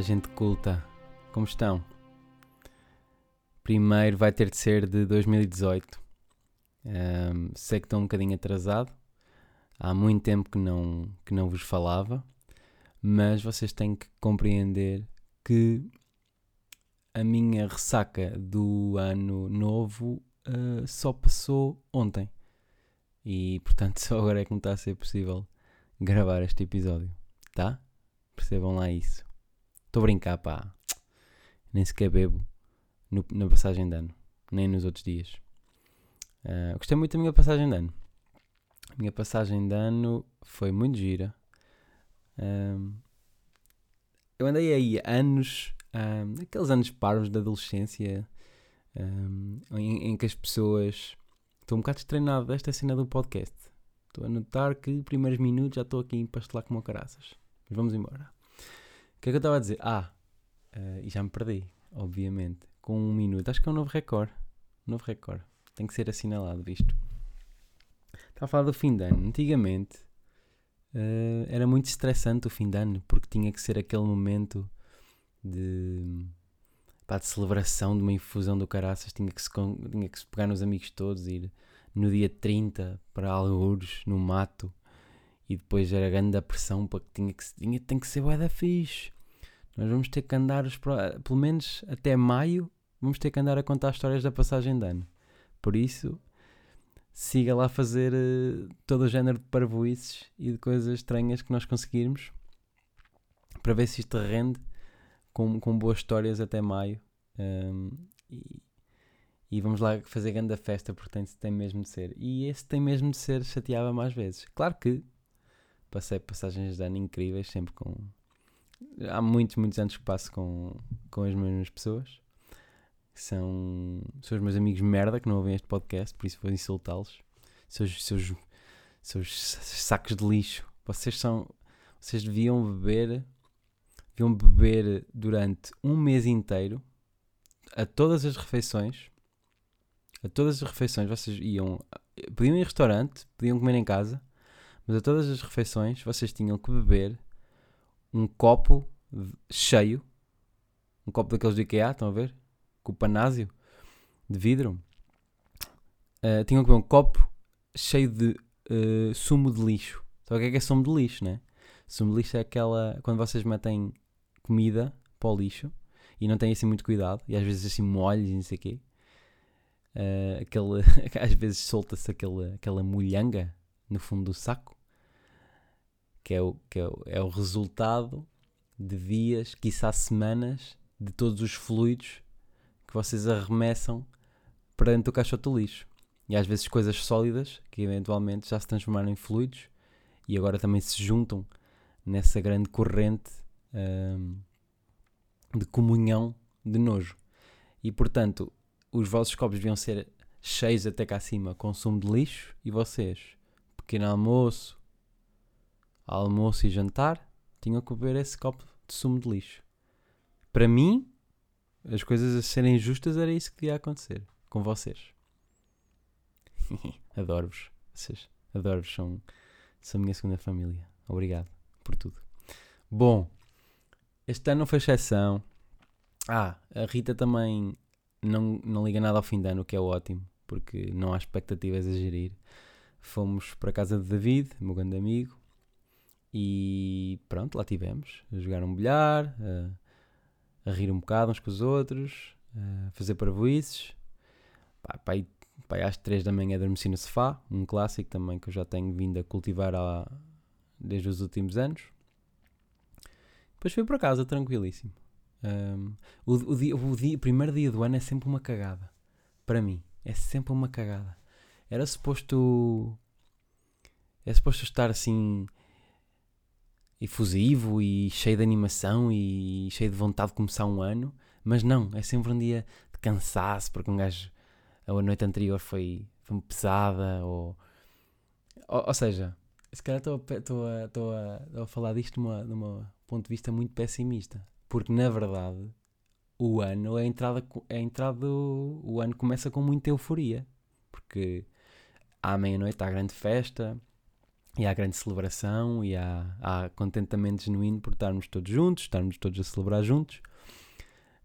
Gente culta, como estão? Primeiro vai ter de ser de 2018. Um, sei que estou um bocadinho atrasado, há muito tempo que não, que não vos falava, mas vocês têm que compreender que a minha ressaca do ano novo uh, só passou ontem. E portanto só agora é que me está a ser possível gravar este episódio, tá? Percebam lá isso. Estou a brincar, pá. Nem sequer bebo no, na passagem de ano, nem nos outros dias. Uh, gostei muito da minha passagem de ano. A minha passagem de ano foi muito gira. Um, eu andei aí anos, um, aqueles anos parvos da adolescência, um, em, em, que as pessoas. Estou um bocado estreinado desta cena do podcast. Estou a notar que, primeiros minutos, já estou aqui a empastelar como caraças. Mas vamos embora que é que eu estava a dizer? Ah, uh, e já me perdi, obviamente. Com um minuto. Acho que é um novo recorde. Um novo recorde. Tem que ser assinalado, visto. Estava a falar do fim de ano. Antigamente uh, era muito estressante o fim de ano, porque tinha que ser aquele momento de, pá, de celebração de uma infusão do caraças. Tinha que, se, tinha que se pegar nos amigos todos, ir no dia 30 para algures, no mato e depois era grande a pressão para que tinha que tinha, tem que ser bué da fixe. Nós vamos ter que andar, os, pelo menos até maio, vamos ter que andar a contar histórias da passagem de ano. Por isso, siga lá fazer uh, todo o género de parvoices e de coisas estranhas que nós conseguirmos para ver se isto rende com, com boas histórias até maio. Um, e, e, vamos lá fazer grande festa porque tem, tem mesmo de ser. E esse tem mesmo de ser chateava mais vezes. Claro que passei passagens de ano incríveis, sempre com. Há muitos, muitos anos que passo com, com as mesmas pessoas. São, são os meus amigos merda que não ouvem este podcast, por isso vou insultá-los. Seus, seus, seus sacos de lixo. Vocês são. Vocês deviam beber. Deviam beber durante um mês inteiro a todas as refeições. A todas as refeições vocês iam. Podiam ir em restaurante, podiam comer em casa mas a todas as refeições vocês tinham que beber um copo cheio, um copo daqueles do IKEA, estão a ver? Com o panásio de vidro. Uh, tinham que beber um copo cheio de uh, sumo de lixo. Sabe o que é que é sumo de lixo, né? Sumo de lixo é aquela. quando vocês metem comida para o lixo e não têm assim muito cuidado, e às vezes assim molhos e não sei o quê. Uh, aquele, às vezes solta-se aquela molhanga no fundo do saco que é o, que é o, é o resultado de dias, quiçá semanas, de todos os fluidos que vocês arremessam para dentro do caixote do lixo. E às vezes coisas sólidas que eventualmente já se transformaram em fluidos e agora também se juntam nessa grande corrente hum, de comunhão de nojo. E portanto, os vossos copos deviam ser cheios até cá acima com sumo de lixo e vocês, pequeno almoço, almoço e jantar, tinham que beber esse copo de sumo de lixo. Para mim, as coisas a serem justas era isso que devia acontecer com vocês. Adoro-vos. Vocês adoro-vos, são, são a minha segunda família. Obrigado por tudo. Bom, este ano não foi exceção. Ah, a Rita também não, não liga nada ao fim de ano, o que é ótimo, porque não há expectativas a gerir. Fomos para a casa de David, meu grande amigo, e pronto, lá tivemos, a jogar um bilhar, a, a rir um bocado uns com os outros, a fazer parvoices. Pá, pá, às 3 da manhã adormeci no sofá, um clássico também que eu já tenho vindo a cultivar há, desde os últimos anos. Depois fui para casa, tranquilíssimo. Um, o, o, dia, o, dia, o primeiro dia do ano é sempre uma cagada. Para mim, é sempre uma cagada. Era suposto. É suposto estar assim efusivo e cheio de animação e cheio de vontade de começar um ano, mas não, é sempre um dia de cansaço, porque um gajo a noite anterior foi, foi pesada, ou, ou, ou seja, se calhar estou a, a, a, falar disto de um ponto de vista muito pessimista, porque na verdade o ano, a entrada, a entrada o ano começa com muita euforia, porque à meia-noite há grande festa, e há grande celebração e há, há contentamento genuíno por estarmos todos juntos, estarmos todos a celebrar juntos.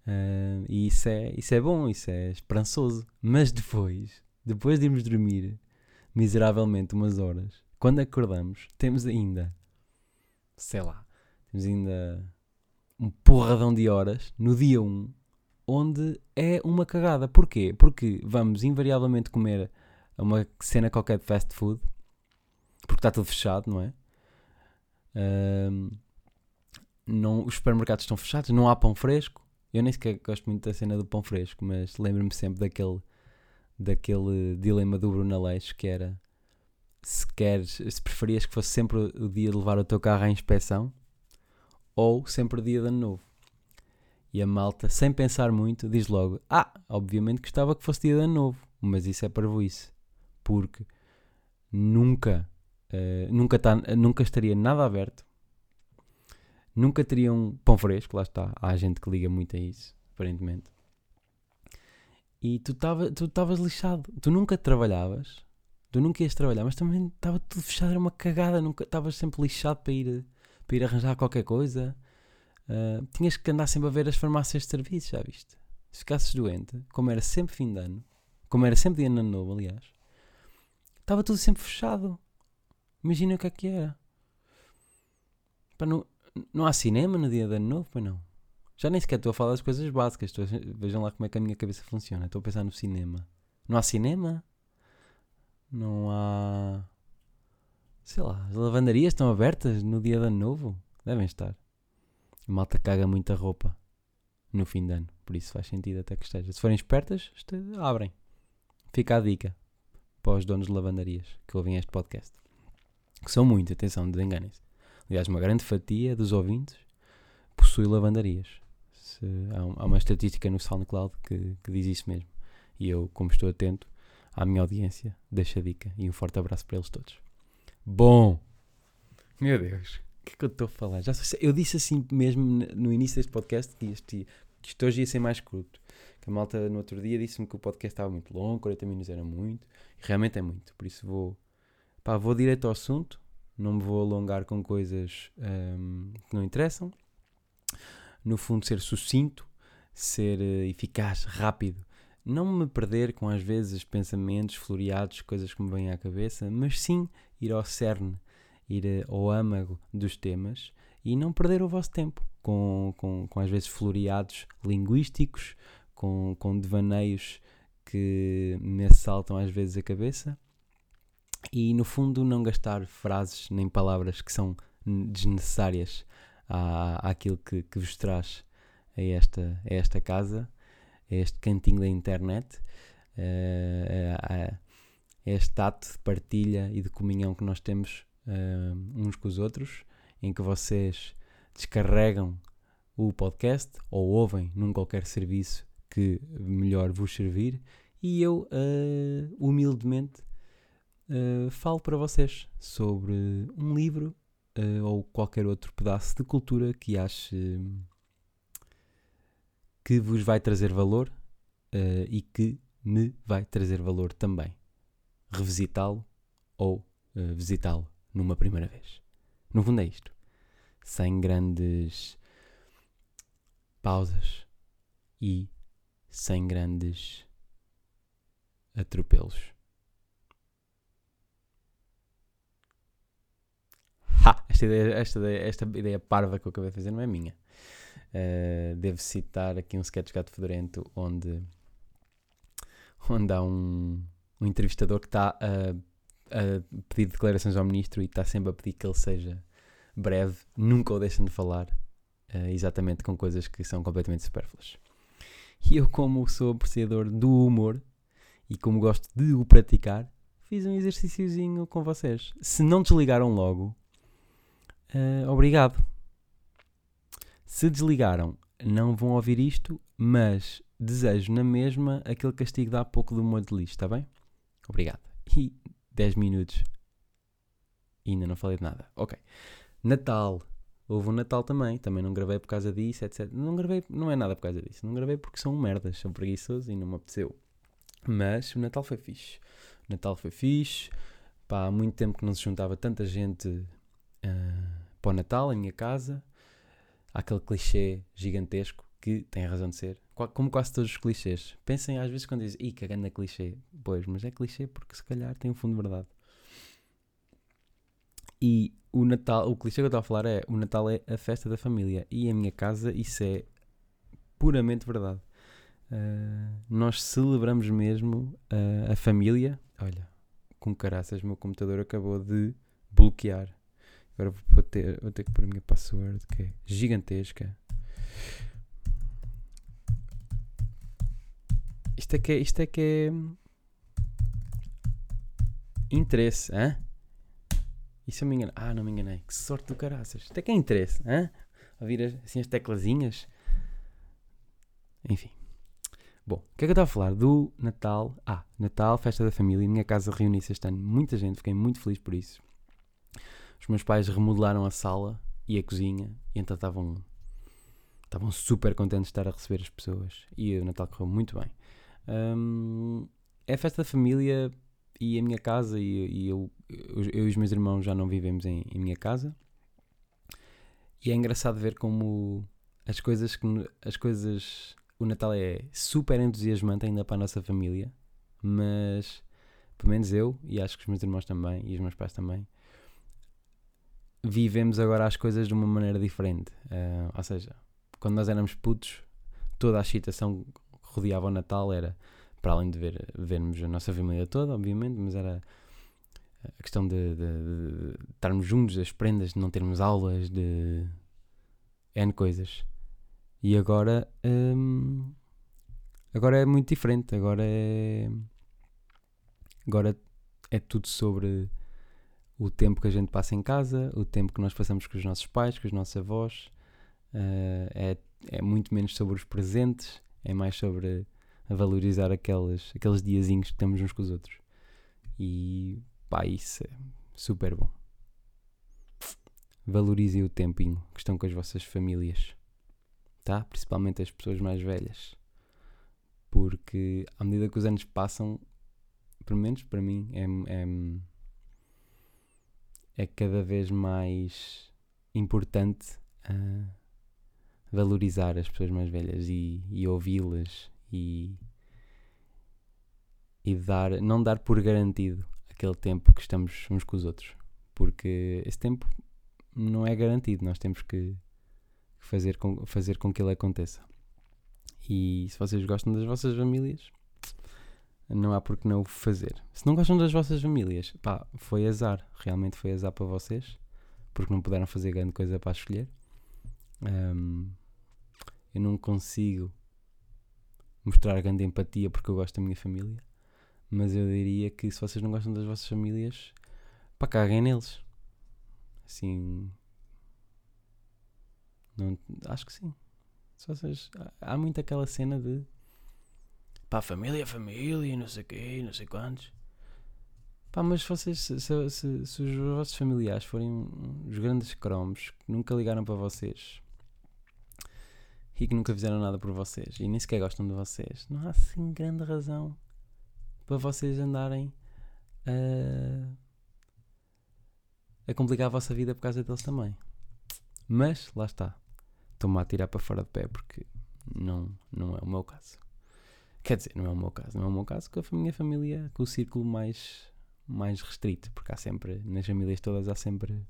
Uh, e isso é, isso é bom, isso é esperançoso. Mas depois, depois de irmos dormir miseravelmente umas horas, quando acordamos, temos ainda, sei lá, temos ainda um porradão de horas no dia 1, onde é uma cagada. Porquê? Porque vamos invariavelmente comer uma cena qualquer de fast food porque está tudo fechado, não é? Não, os supermercados estão fechados, não há pão fresco. Eu nem sequer gosto muito da cena do pão fresco, mas lembro-me sempre daquele, daquele dilema do Bruno Aleixo que era se queres, se preferias que fosse sempre o dia de levar o teu carro à inspeção ou sempre o dia de ano novo. E a malta, sem pensar muito, diz logo: Ah, obviamente gostava que fosse dia de ano novo, mas isso é parvoíce, porque nunca Uh, nunca, tá, nunca estaria nada aberto. Nunca teriam pão fresco, lá está. Há gente que liga muito a isso, aparentemente. E tu estavas tu lixado. Tu nunca trabalhavas. Tu nunca ias trabalhar, mas também estava tudo fechado, era uma cagada. Estavas sempre lixado para ir, para ir arranjar qualquer coisa. Uh, tinhas que andar sempre a ver as farmácias de serviço, já viste? Se ficasses doente, como era sempre fim de ano, como era sempre de ano novo, aliás, estava tudo sempre fechado. Imagina o que é que era. Pá, não, não há cinema no dia de ano novo, pois não. Já nem sequer estou a falar das coisas básicas. Estou, vejam lá como é que a minha cabeça funciona. Estou a pensar no cinema. Não há cinema? Não há. Sei lá, as lavanderias estão abertas no dia de ano novo? Devem estar. A malta caga muita roupa no fim de ano. Por isso faz sentido até que esteja. Se forem espertas, abrem. Fica a dica para os donos de lavanderias que ouvem este podcast que são muitos, atenção, desenganem-se. Aliás, uma grande fatia dos ouvintes possui lavandarias. Se, há, há, uma estatística no SoundCloud que, que diz isso mesmo. E eu, como estou atento à minha audiência, deixo a dica e um forte abraço para eles todos. Bom, meu Deus, o que é que eu estou a falar? Já eu disse assim mesmo no início deste podcast que, este, que isto hoje ia ser mais curto. Que a malta no outro dia disse-me que o podcast estava muito longo, 40 minutos era muito, e realmente é muito, por isso vou Pá, vou direto ao assunto, não me vou alongar com coisas um, que não interessam. No fundo, ser sucinto, ser uh, eficaz, rápido. Não me perder com às vezes pensamentos floreados, coisas que me vêm à cabeça, mas sim ir ao cerne, ir uh, ao âmago dos temas e não perder o vosso tempo com, com, com às vezes floreados linguísticos, com, com devaneios que me assaltam às vezes a cabeça e no fundo não gastar frases nem palavras que são desnecessárias à, àquilo que, que vos traz a esta, a esta casa, a este cantinho da internet, a, a, a este ato de partilha e de comunhão que nós temos uh, uns com os outros, em que vocês descarregam o podcast ou ouvem num qualquer serviço que melhor vos servir. E eu uh, humildemente uh, falo para vocês sobre um livro uh, ou qualquer outro pedaço de cultura que ache que vos vai trazer valor uh, e que me vai trazer valor também. Revisitá-lo ou visitá-lo numa primeira vez. No fundo é isto. Sem grandes pausas e sem grandes atropelos. Ha! Esta ideia, esta, ideia, esta ideia parva que eu acabei de fazer não é minha. Uh, devo citar aqui um sketch gato fedorento onde, onde há um, um entrevistador que está a, a, pedir declarações ao ministro e está sempre a pedir que ele seja breve, nunca o deixam de falar, uh, exatamente com coisas que são completamente supérfluas. E eu, como sou apreciador do humor e como gosto de o praticar, fiz um exercíciozinho com vocês. Se não desligaram logo, uh, obrigado. Se desligaram, não vão ouvir isto, mas desejo na mesma aquele castigo de há pouco do molho de lixo, está bem? Obrigado. E 10 minutos. E ainda não falei de nada. Ok. Natal. Houve um Natal também. Também não gravei por causa disso, etc. Não gravei, não é nada por causa disso. Não gravei porque são merdas, são preguiçosos e não me apeteceu. Mas o Natal foi fixe. O Natal foi fixe Pá, há muito tempo que não se juntava tanta gente para o Natal em minha casa. Há aquele clichê gigantesco que tem razão de ser. Como quase todos os clichês. Pensem às vezes quando dizem, ih, que grande clichê. Pois, mas é clichê porque se calhar tem um fundo de verdade. E o Natal, o clichê que eu estava a falar é: o Natal é a festa da família. E em minha casa isso é puramente verdade. Uh, nós celebramos mesmo uh, a família. Olha, com caraças, meu computador acabou de bloquear. Agora vou ter, vou ter que pôr a minha password, que é gigantesca. Isto é que é. Isto é que é. Interesse, hã? Se eu me engano? Ah, não me enganei. Que sorte do caraças. Isto é que é interesse, hã? Ouvir assim as teclazinhas. Enfim. Bom, o que é que eu estava a falar? Do Natal. Ah, Natal, festa da família. Minha casa reuniu-se este ano muita gente, fiquei muito feliz por isso. Os meus pais remodelaram a sala e a cozinha e então estavam estavam super contentes de estar a receber as pessoas e o Natal correu muito bem. Um, é a festa da família e a minha casa e, e eu, eu, eu, e os meus irmãos já não vivemos em, em minha casa e é engraçado ver como as coisas que as coisas o Natal é super entusiasmante ainda para a nossa família, mas pelo menos eu, e acho que os meus irmãos também, e os meus pais também, vivemos agora as coisas de uma maneira diferente. Uh, ou seja, quando nós éramos putos, toda a excitação que rodeava o Natal era, para além de ver, vermos a nossa família toda, obviamente, mas era a questão de, de, de, de estarmos juntos, as prendas, de não termos aulas, de N coisas. E agora, hum, agora é muito diferente. Agora é. Agora é tudo sobre o tempo que a gente passa em casa, o tempo que nós passamos com os nossos pais, com os nossos avós. Uh, é, é muito menos sobre os presentes, é mais sobre valorizar aqueles, aqueles diazinhos que temos uns com os outros. E pá, isso é super bom. Valorizem o tempinho que estão com as vossas famílias tá? Principalmente as pessoas mais velhas. Porque à medida que os anos passam, pelo menos para mim, é, é, é cada vez mais importante uh, valorizar as pessoas mais velhas e, e ouvi-las e, e dar, não dar por garantido aquele tempo que estamos uns com os outros. Porque esse tempo não é garantido, nós temos que fazer com, fazer com que ele aconteça. E se vocês gostam das vossas famílias, não há por que não o fazer. Se não gostam das vossas famílias, pá, foi azar. Realmente foi azar para vocês, porque não puderam fazer grande coisa para escolher. Um, eu não consigo mostrar grande empatia porque eu gosto da minha família, mas eu diria que se vocês não gostam das vossas famílias, pá, caguem neles. Assim, não, acho que sim. Se vocês, há muito aquela cena de pá, família, família, não sei o quê, não sei quantos. Pá, mas vocês, se, se, se, se os vossos familiares forem os grandes cromos que nunca ligaram para vocês e que nunca fizeram nada por vocês e nem sequer gostam de vocês, não há assim grande razão para vocês andarem a, a complicar a vossa vida por causa deles também. Mas lá está estou-me a tirar para fora de pé porque não, não é o meu caso. Quer dizer, não é o meu caso. Não é o meu caso com a minha família, com o círculo mais, mais restrito, porque há sempre, nas famílias todas, há sempre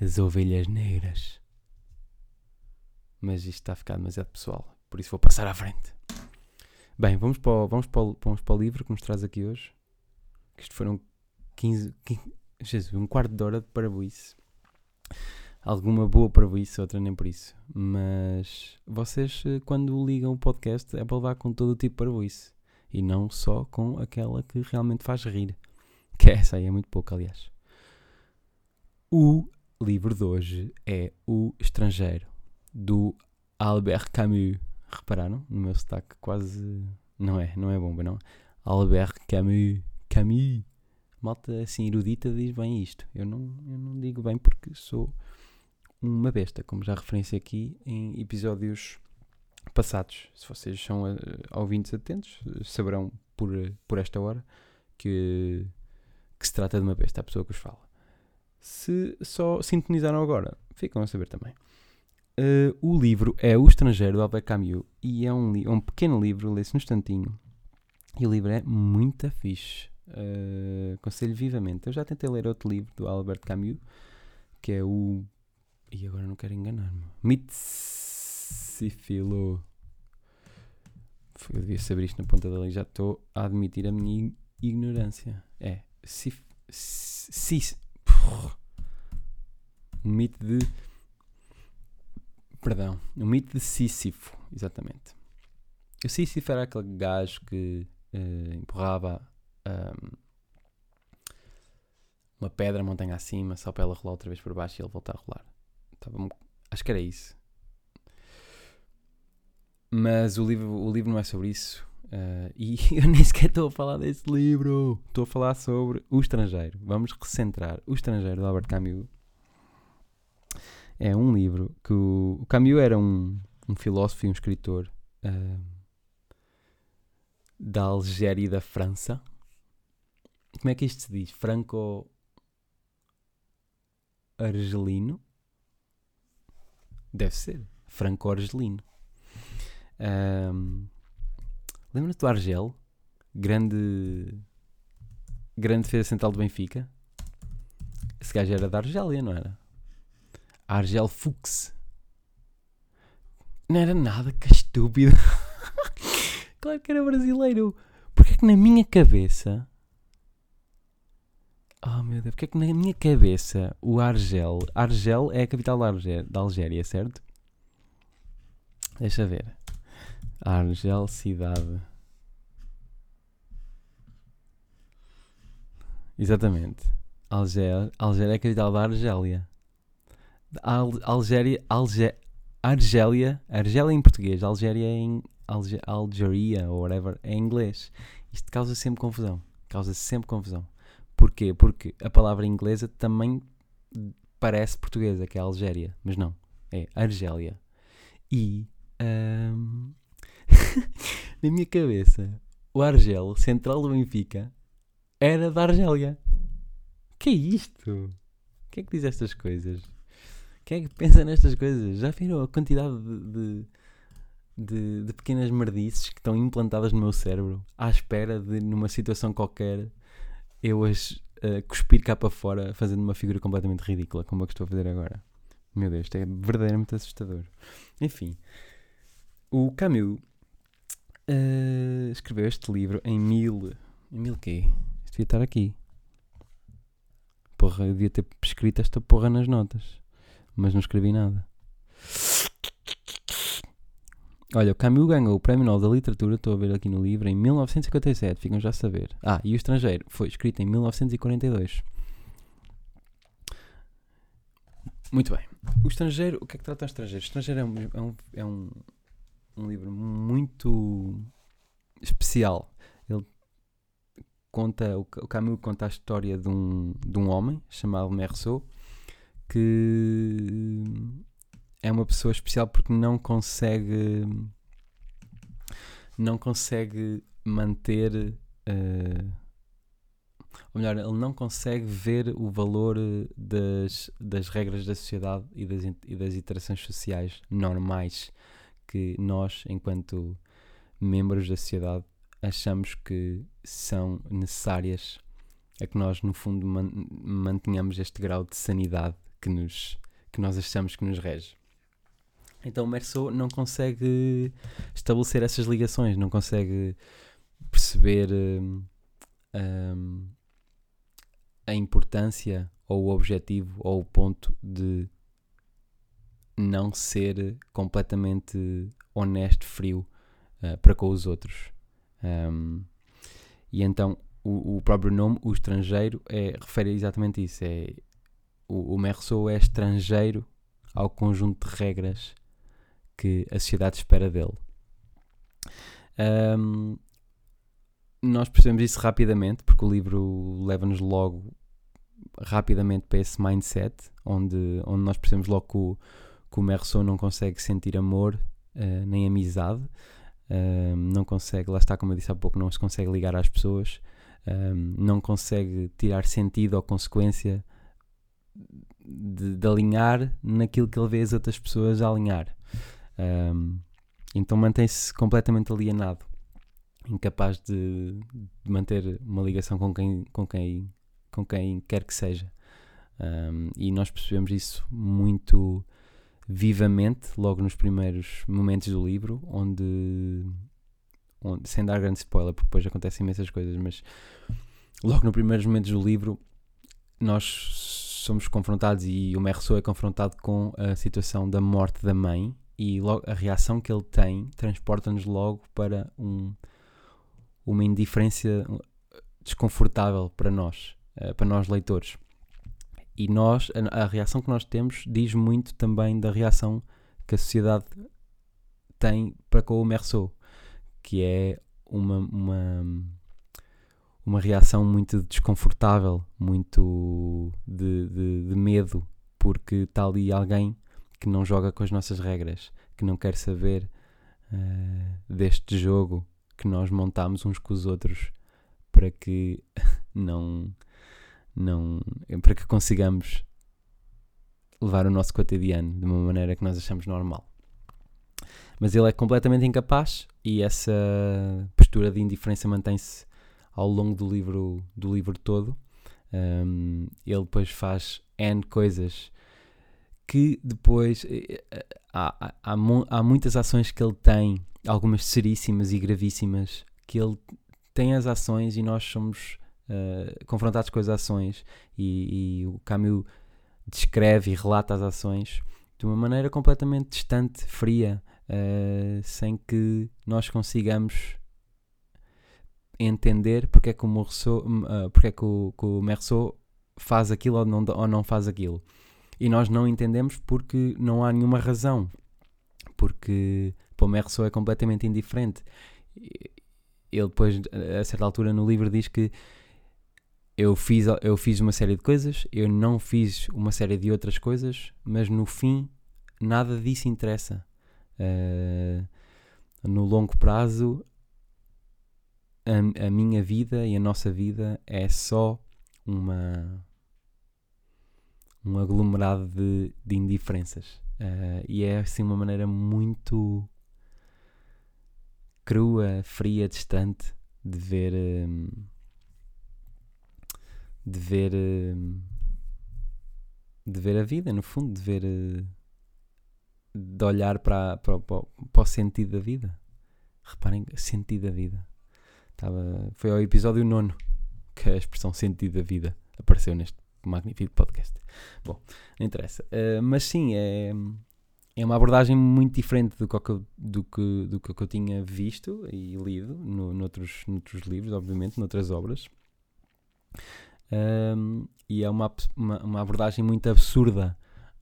as ovelhas negras. Mas isto está a ficar demasiado pessoal, por isso vou passar à frente. Bem, vamos para o, vamos para o, vamos para o livro que nos traz aqui hoje. Que isto foram 15, 15 Jesus, um quarto de hora de parabuíce alguma boa para isso, outra nem por isso. Mas vocês, eh, quando ligam o podcast, é para levar com todo o tipo de isso. E não só com aquela que realmente faz rir. Que essa aí é muito pouco, aliás. O livro de hoje é O Estrangeiro, do Albert Camus. Repararam? No meu sotaque quase. Não é, não é bomba, não. Albert Camus. Camus. Malta assim erudita diz bem isto. Eu não, eu não digo bem porque sou uma besta, como já referenciei aqui em episódios passados. Se vocês são uh, ouvintes atentos, saberão por, por esta hora que, que se trata de uma besta, a pessoa que os fala. Se só sintonizaram agora, ficam a saber também. Uh, o livro é O Estrangeiro, de Albert Camus, e é um, um pequeno livro, lê-se no instantinho. E o livro é muito fixe. Uh, aconselho vivamente. Eu já tentei ler outro livro do Albert Camus, que é o. E agora não quero enganar-me. Mitsifilo. Eu devia saber isto na ponta da lei. Já estou a admitir a minha ignorância. É. Sif. Sis. O mito de. Perdão. O mito de Sísifo. Exatamente. O Sísifo era aquele gajo que uh, empurrava um, uma pedra montanha acima só para ela rolar outra vez por baixo e ele voltar a rolar. Tava, acho que era isso. Mas o livro, o livro não é sobre isso. Uh, e eu nem sequer estou a falar desse livro. Estou a falar sobre O Estrangeiro. Vamos recentrar. O Estrangeiro, de Albert Camus. É um livro que o, o Camus era um, um filósofo e um escritor uh, da Algéria e da França. Como é que isto se diz? Franco-argelino? Deve ser. Franco-argelino. Um, Lembra-te do Argel? Grande. Grande defesa central do Benfica. Esse gajo era da Argélia, não era? Argel Fuchs. Não era nada, que estúpido. claro que era brasileiro. Porque é que na minha cabeça. Oh meu Deus, porque é que na minha cabeça o Argel. Argel é a capital da, Argélia, da Algéria, certo? Deixa ver. Argel, cidade. Exatamente. Algéria, Algéria é a capital da Argélia. Al, Algéria, Alge, Argélia, Argélia em português, Algéria em Alge, Algeria ou whatever em inglês. Isto causa sempre confusão. Causa sempre confusão. Porquê? Porque a palavra inglesa também parece portuguesa, que é Algéria, mas não. É Argélia. E um, na minha cabeça, o Argel, central do Benfica, era da Argélia. Que é isto? Quem é que diz estas coisas? Quem é que pensa nestas coisas? Já viram a quantidade de, de, de, de pequenas merdices que estão implantadas no meu cérebro à espera de, numa situação qualquer, eu as uh, cuspir cá para fora fazendo uma figura completamente ridícula, como a que estou a fazer agora. Meu Deus, isto é verdadeiramente assustador. Enfim, o Camus uh, escreveu este livro em mil. Em mil quê? Isto devia estar aqui. Porra, eu devia ter escrito esta porra nas notas. Mas não escrevi nada. Olha, o Camus ganhou o Prémio Nobel da Literatura, estou a ver aqui no livro, em 1957, ficam já a saber. Ah, e O Estrangeiro foi escrito em 1942. Muito bem. O Estrangeiro, o que é que trata o Estrangeiro? O Estrangeiro é um, é um, é um um livro muito especial. Ele conta, o Camus conta a história de um, de um homem chamado Merceau que é uma pessoa especial porque não consegue não consegue manter uh, ou melhor, ele não consegue ver o valor das, das regras da sociedade e das, e das interações sociais normais que nós, enquanto membros da sociedade, achamos que são necessárias a que nós, no fundo, man mantenhamos este grau de sanidade que, nos, que nós achamos que nos rege. Então, Merceau não consegue estabelecer essas ligações, não consegue perceber um, um, a importância ou o objetivo ou o ponto de não ser completamente honesto, frio uh, para com os outros. Um, e então o, o, próprio nome, o estrangeiro, é, refere exatamente isso. É, o, o é estrangeiro ao conjunto de regras que a sociedade espera dele. Um, nós percebemos isso rapidamente, porque o livro leva-nos logo rapidamente para esse mindset, onde, onde nós percebemos logo que o, que o Merceau não consegue sentir amor uh, nem amizade, não consegue, lá está, como eu disse há pouco, não se consegue ligar às pessoas, não consegue tirar sentido ou consequência de, de, alinhar naquilo que ele vê as outras pessoas a alinhar. Um, então mantém-se completamente alienado, incapaz de, de, manter uma ligação com quem, com quem, com quem quer que seja. Um, e nós percebemos isso muito vivamente logo nos primeiros momentos do livro, onde, onde sem dar grande spoiler, porque depois acontecem imensas coisas, mas logo nos primeiros momentos do livro nós somos confrontados e o Merceau é confrontado com a situação da morte da mãe e logo, a reação que ele tem transporta-nos logo para um, uma indiferença desconfortável para nós, eh, para nós leitores. E nós, a, reação que nós temos diz muito também da reação que a sociedade tem para com o Merceau, que é uma, uma, uma reação muito desconfortável, muito de, de, de medo, porque está ali alguém que não joga com as nossas regras, que não quer saber uh, deste jogo que nós montamos uns com os outros para que não não, para que consigamos levar o nosso cotidiano de uma maneira que nós achamos normal. Mas ele é completamente incapaz e essa postura de indiferença mantém-se ao longo do livro, do livro todo. Um, ele depois faz N coisas que depois eh, eh, há, há, há, muitas ações que ele tem, algumas seríssimas e gravíssimas, que ele tem as ações e nós somos uh, confrontados com as ações e, e o Camus descreve e relata as ações de uma maneira completamente distante, fria, uh, sem que nós consigamos entender porque é que o, Morceau, uh, porque é que o, que o Merceau faz aquilo ou não, ou não faz aquilo. E nós não entendemos porque não há nenhuma razão. Porque para é completamente indiferente. Ele depois, a certa altura no livro, diz que eu fiz, eu fiz uma série de coisas, eu não fiz uma série de outras coisas, mas no fim nada disso interessa. Uh, no longo prazo, a, a, minha vida e a nossa vida é só uma um aglomerado de, de indiferenças. Uh, e é assim uma maneira muito crua, fria, distante de ver. Um, de ver eh, de ver a vida, no fundo, de ver eh, de olhar para, para, para, o sentido da vida. Reparem, sentido da vida. Estava, foi ao episódio nono que a expressão sentido da vida apareceu neste magnífico podcast. Bom, não interessa. Uh, mas sim, é, é uma abordagem muito diferente do que, do que, do que eu tinha visto e lido no, noutros, noutros livros, obviamente, noutras obras. Um, e é uma, uma, uma, abordagem muito absurda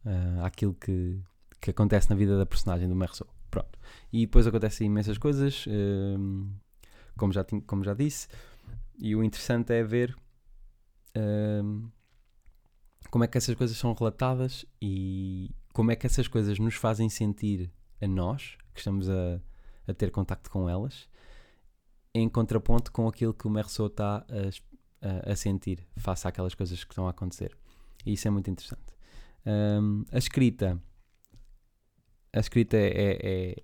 uh, àquilo que, que acontece na vida da personagem do Merceau. Pronto. E depois acontecem imensas coisas, um, como, já como já disse, e o interessante é ver um, como é que essas coisas são relatadas e como é que essas coisas nos fazem sentir a nós, que estamos a, a ter contacto com elas, em contraponto com aquilo que o Merceau está a a, a sentir face àquelas coisas que estão a acontecer. E isso é muito interessante. Um, a escrita. A escrita é, é,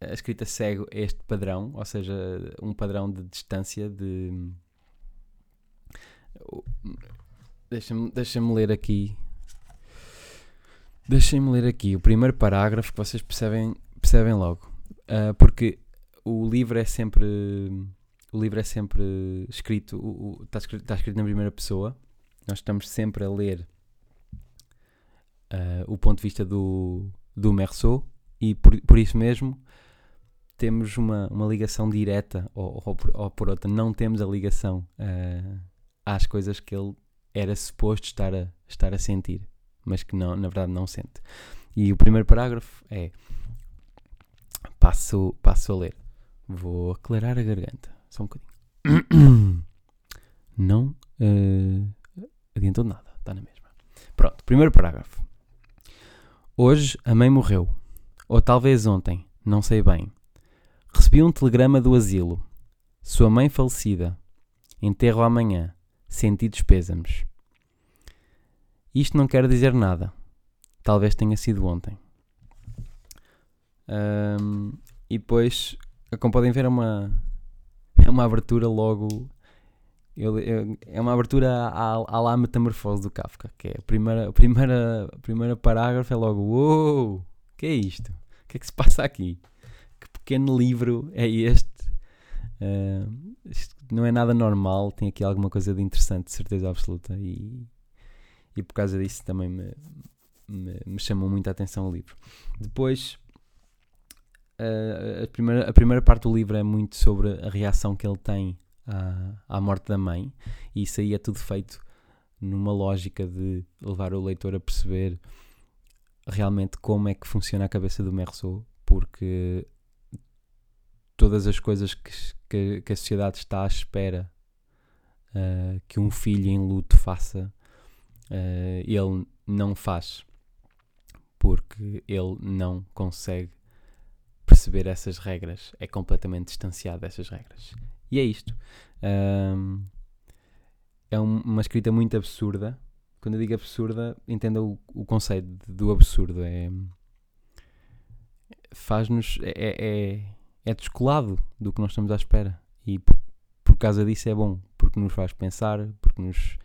é, A escrita segue este padrão, ou seja, um padrão de distância, de. Deixa-me deixa ler aqui. Deixem-me ler aqui o primeiro parágrafo que vocês percebem, percebem logo. Uh, porque o livro é sempre o livro é sempre escrito, o, o, está, escrito está escrito na primeira pessoa. Nós estamos sempre a ler uh, o ponto de vista do, do Merceau e por, por isso mesmo temos uma, uma ligação direta ou, ou, por, ou por outra não temos a ligação uh, às coisas que ele era suposto estar a, estar a sentir, mas que não, na verdade não sente. E o primeiro parágrafo é passo, passo a ler. Vou aclarar a garganta. Só um bocadinho. Não uh, adiantou nada, está na mesma. Pronto, primeiro parágrafo. Hoje a mãe morreu. Ou talvez ontem, não sei bem. Recebi um telegrama do asilo. Sua mãe falecida. Enterro amanhã. Sentidos pêsames. Isto não quer dizer nada. Talvez tenha sido ontem. Um, e depois, como podem ver, é uma, é uma abertura logo. Eu, eu, é uma abertura à, à lá metamorfose do Kafka, que é a primeira, a primeira, a primeira parágrafo é logo: Uou, o que é isto? O que é que se passa aqui? Que pequeno livro é este? Uh, isto não é nada normal, tem aqui alguma coisa de interessante, de certeza absoluta, e, e por causa disso também me, me, me chamou muito a atenção o livro. Depois, uh, a, primeira, a primeira parte do livro é muito sobre a reação que ele tem à, à morte da mãe, e isso aí é tudo feito numa lógica de levar o leitor a perceber realmente como é que funciona a cabeça do Merceau, porque todas as coisas que, que, que a sociedade está à espera uh, que um filho em luto faça, uh, ele não faz, porque ele não consegue perceber essas regras, é completamente distanciado dessas regras. E é isto. Um, é uma escrita muito absurda. Quando eu digo absurda, entenda o, o conceito do absurdo. É, faz-nos. É, é, é, descolado do que nós estamos à espera. E por, por causa disso é bom, porque nos faz pensar, porque nos,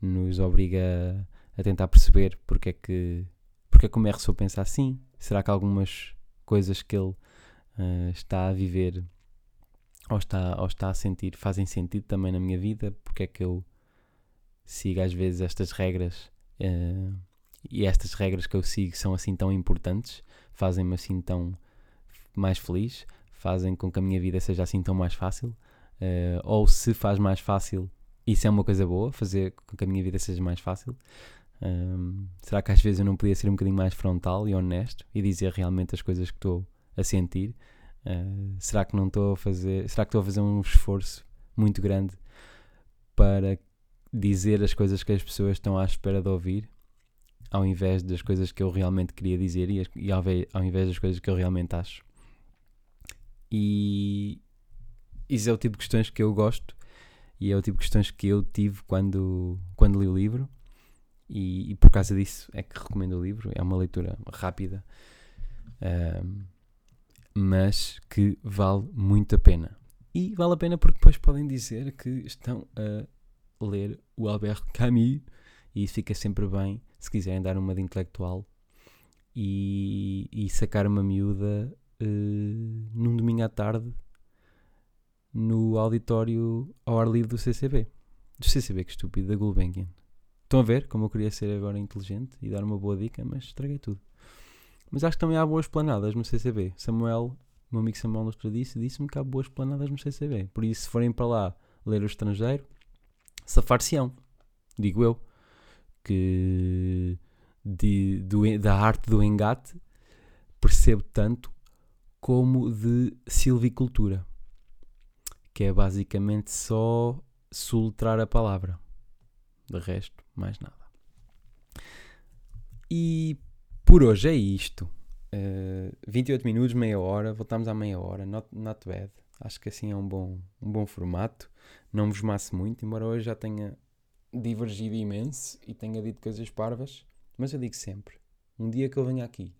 nos obriga a tentar perceber porque é que, porque é que o Merceau pensa assim. Será que algumas coisas que ele uh, está a viver ou está, ou está a sentir fazem sentido também na minha vida, porque é que eu sigo às vezes estas regras uh, e estas regras que eu sigo são assim tão importantes, fazem-me assim tão mais feliz, fazem com que a minha vida seja assim tão mais fácil, uh, ou se faz mais fácil, isso é uma coisa boa, fazer com que a minha vida seja mais fácil. Um, será que às vezes eu não podia ser um bocadinho mais frontal e honesto e dizer realmente as coisas que estou a sentir? Uh, será que não estou a fazer. Será que estou a fazer um esforço muito grande para dizer as coisas que as pessoas estão à espera de ouvir, ao invés das coisas que eu realmente queria dizer e, e ao, ao invés das coisas que eu realmente acho? E isso é o tipo de questões que eu gosto e é o tipo de questões que eu tive quando, quando li o livro e, e, por causa disso é que recomendo o livro. É uma leitura rápida, um, mas que vale muito a pena. E vale a pena porque depois podem dizer que estão a ler o Albert Camus e fica sempre bem se quiserem dar uma de intelectual e, e sacar uma miúda uh, num domingo à tarde no auditório ao ar livre do CCB. Do CCB, que estúpido, da Gulbenkian. Estão a ver como eu queria ser agora inteligente e dar uma boa dica, mas estraguei tudo. Mas acho que também há boas planadas no CCB. Samuel, meu amigo Samuel nos disse, disse-me que há boas planadas no CCB. Por isso, se forem para lá ler o estrangeiro, safar-se-ão. Digo eu. Que de, do, da arte do engate percebo tanto como de silvicultura, que é basicamente só soletrar a palavra. De resto, mais nada. E por hoje é isto. Uh, eh, 28 minutos, meia hora, voltamos à meia hora, not, not bad. Acho que assim é um bom, um bom formato. Não vos masse muito, embora hoje já tenha divergido imenso e tenha dito coisas parvas. Mas eu digo sempre: um dia que eu venha aqui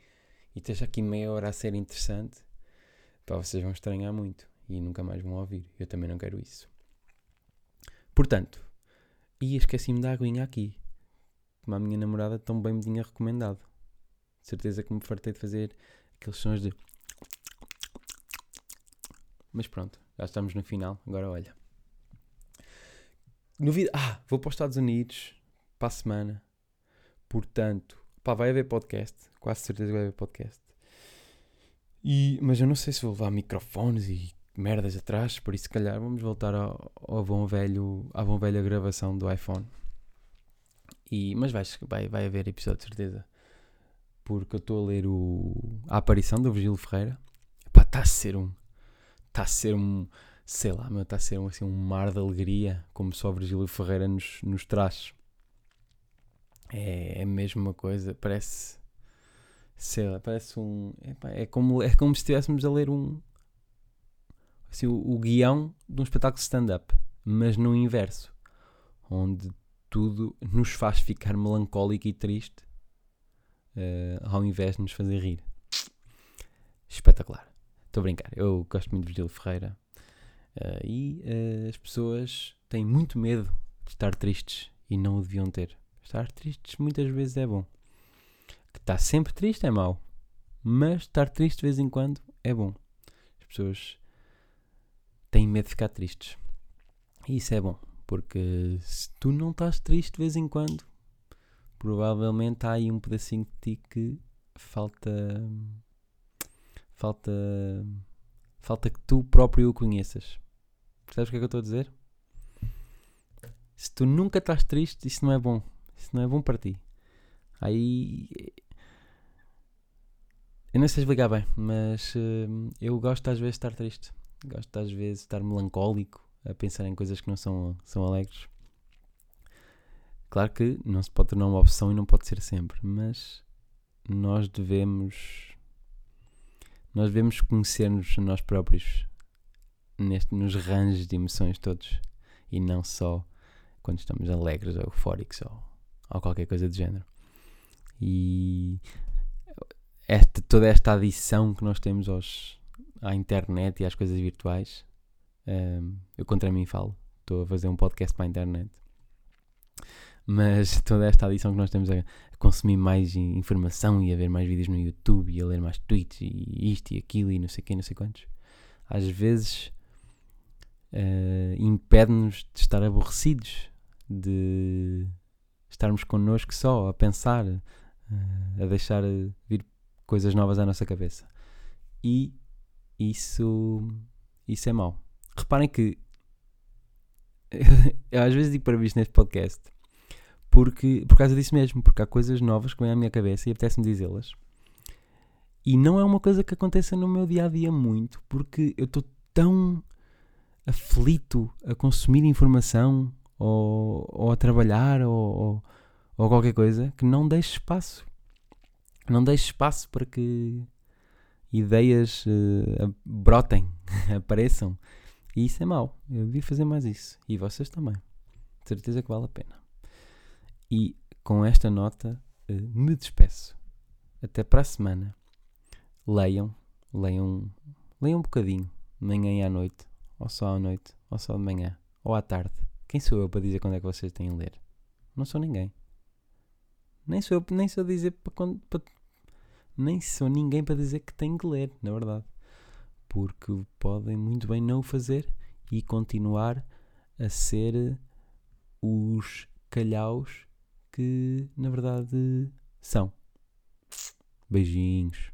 e esteja aqui meia hora a ser interessante, pá, vocês vão estranhar muito e nunca mais vão ouvir. Eu também não quero isso. Portanto, e esqueci-me da aguinha aqui. Como a minha namorada tão bem me tinha recomendado. De certeza que me fartei de fazer aqueles sons de. Mas pronto, já estamos no final. Agora olha. Novidade. Ah, vou para os Estados Unidos para a semana. Portanto, pá, vai haver podcast. Quase certeza que vai haver podcast. E, mas eu não sei se vou levar microfones e merdas atrás, por isso se calhar vamos voltar ao, ao bom velho, à bom velha gravação do iPhone. E, mas vai, vai, vai haver episódio de certeza. Porque eu estou a ler o, a aparição do Virgílio Ferreira. está a ser um. Está a ser um. Sei lá, está a ser um, assim, um mar de alegria, como só Virgílio Ferreira nos, nos traz. É, é mesmo uma coisa, parece. Sei lá, parece um. É, é, como, é como se estivéssemos a ler um, assim, o, o guião de um espetáculo stand-up. mas no inverso, onde tudo nos faz ficar melancólico e triste uh, ao invés de nos fazer rir. Espetacular. Estou a brincar. Eu gosto muito de Virgílio Ferreira. Uh, e uh, as pessoas têm muito medo de estar tristes e não o deviam ter. Estar tristes muitas vezes é bom. Que estar sempre triste é mau. Mas estar triste de vez em quando é bom. As pessoas têm medo de ficar tristes. E isso é bom. Porque se tu não estás triste de vez em quando, provavelmente há aí um pedacinho de ti que falta. Falta. Falta que tu próprio o conheças. Percebes o que é que eu estou a dizer? Se tu nunca estás triste, isso não é bom. Isso não é bom para ti. Aí. Eu não sei explicar bem, mas uh, eu gosto às vezes de estar triste. Gosto às vezes de estar melancólico, a pensar em coisas que não são, são alegres. Claro que não se pode tornar uma opção e não pode ser sempre, mas nós devemos nós devemos conhecer-nos nós próprios neste, nos ranges de emoções todos e não só quando estamos alegres ou eufóricos ou, ou qualquer coisa do género. E esta, toda esta adição que nós temos aos, à internet e às coisas virtuais, um, eu contra mim falo, estou a fazer um podcast para a internet. Mas toda esta adição que nós temos a, consumir mais informação e a ver mais vídeos no YouTube e a ler mais tweets e isto e aquilo e não sei quem, não sei quantos, às vezes uh, impede-nos de estar aborrecidos, de estarmos connosco só a pensar, uh, a deixar vir coisas novas à nossa cabeça. E isso, isso é mau. Reparem que eu às vezes digo para visto neste podcast porque, por causa disso mesmo, porque há coisas novas que vêm à minha cabeça e apetece-me dizê-las. E não é uma coisa que aconteça no meu dia a dia muito, porque eu estou tão aflito a consumir informação ou, ou a trabalhar ou, ou, ou, qualquer coisa que não deixo espaço. Não deixo espaço para que ideias uh, brotem, apareçam. E isso é mau. Eu devia fazer mais isso. E vocês também. De certeza que vale a pena. E com esta nota uh, me despeço. Até para a semana. Leiam, leiam, leiam um bocadinho, manhã e à noite, ou só à noite, ou só de manhã, ou à tarde. Quem sou eu para dizer quando é que vocês têm a ler? Não sou ninguém. Nem sou nem sou dizer para, para, nem sou ninguém para dizer que têm que ler, na verdade. Porque podem muito bem não o fazer e continuar a ser os calhaus que na verdade são. Beijinhos.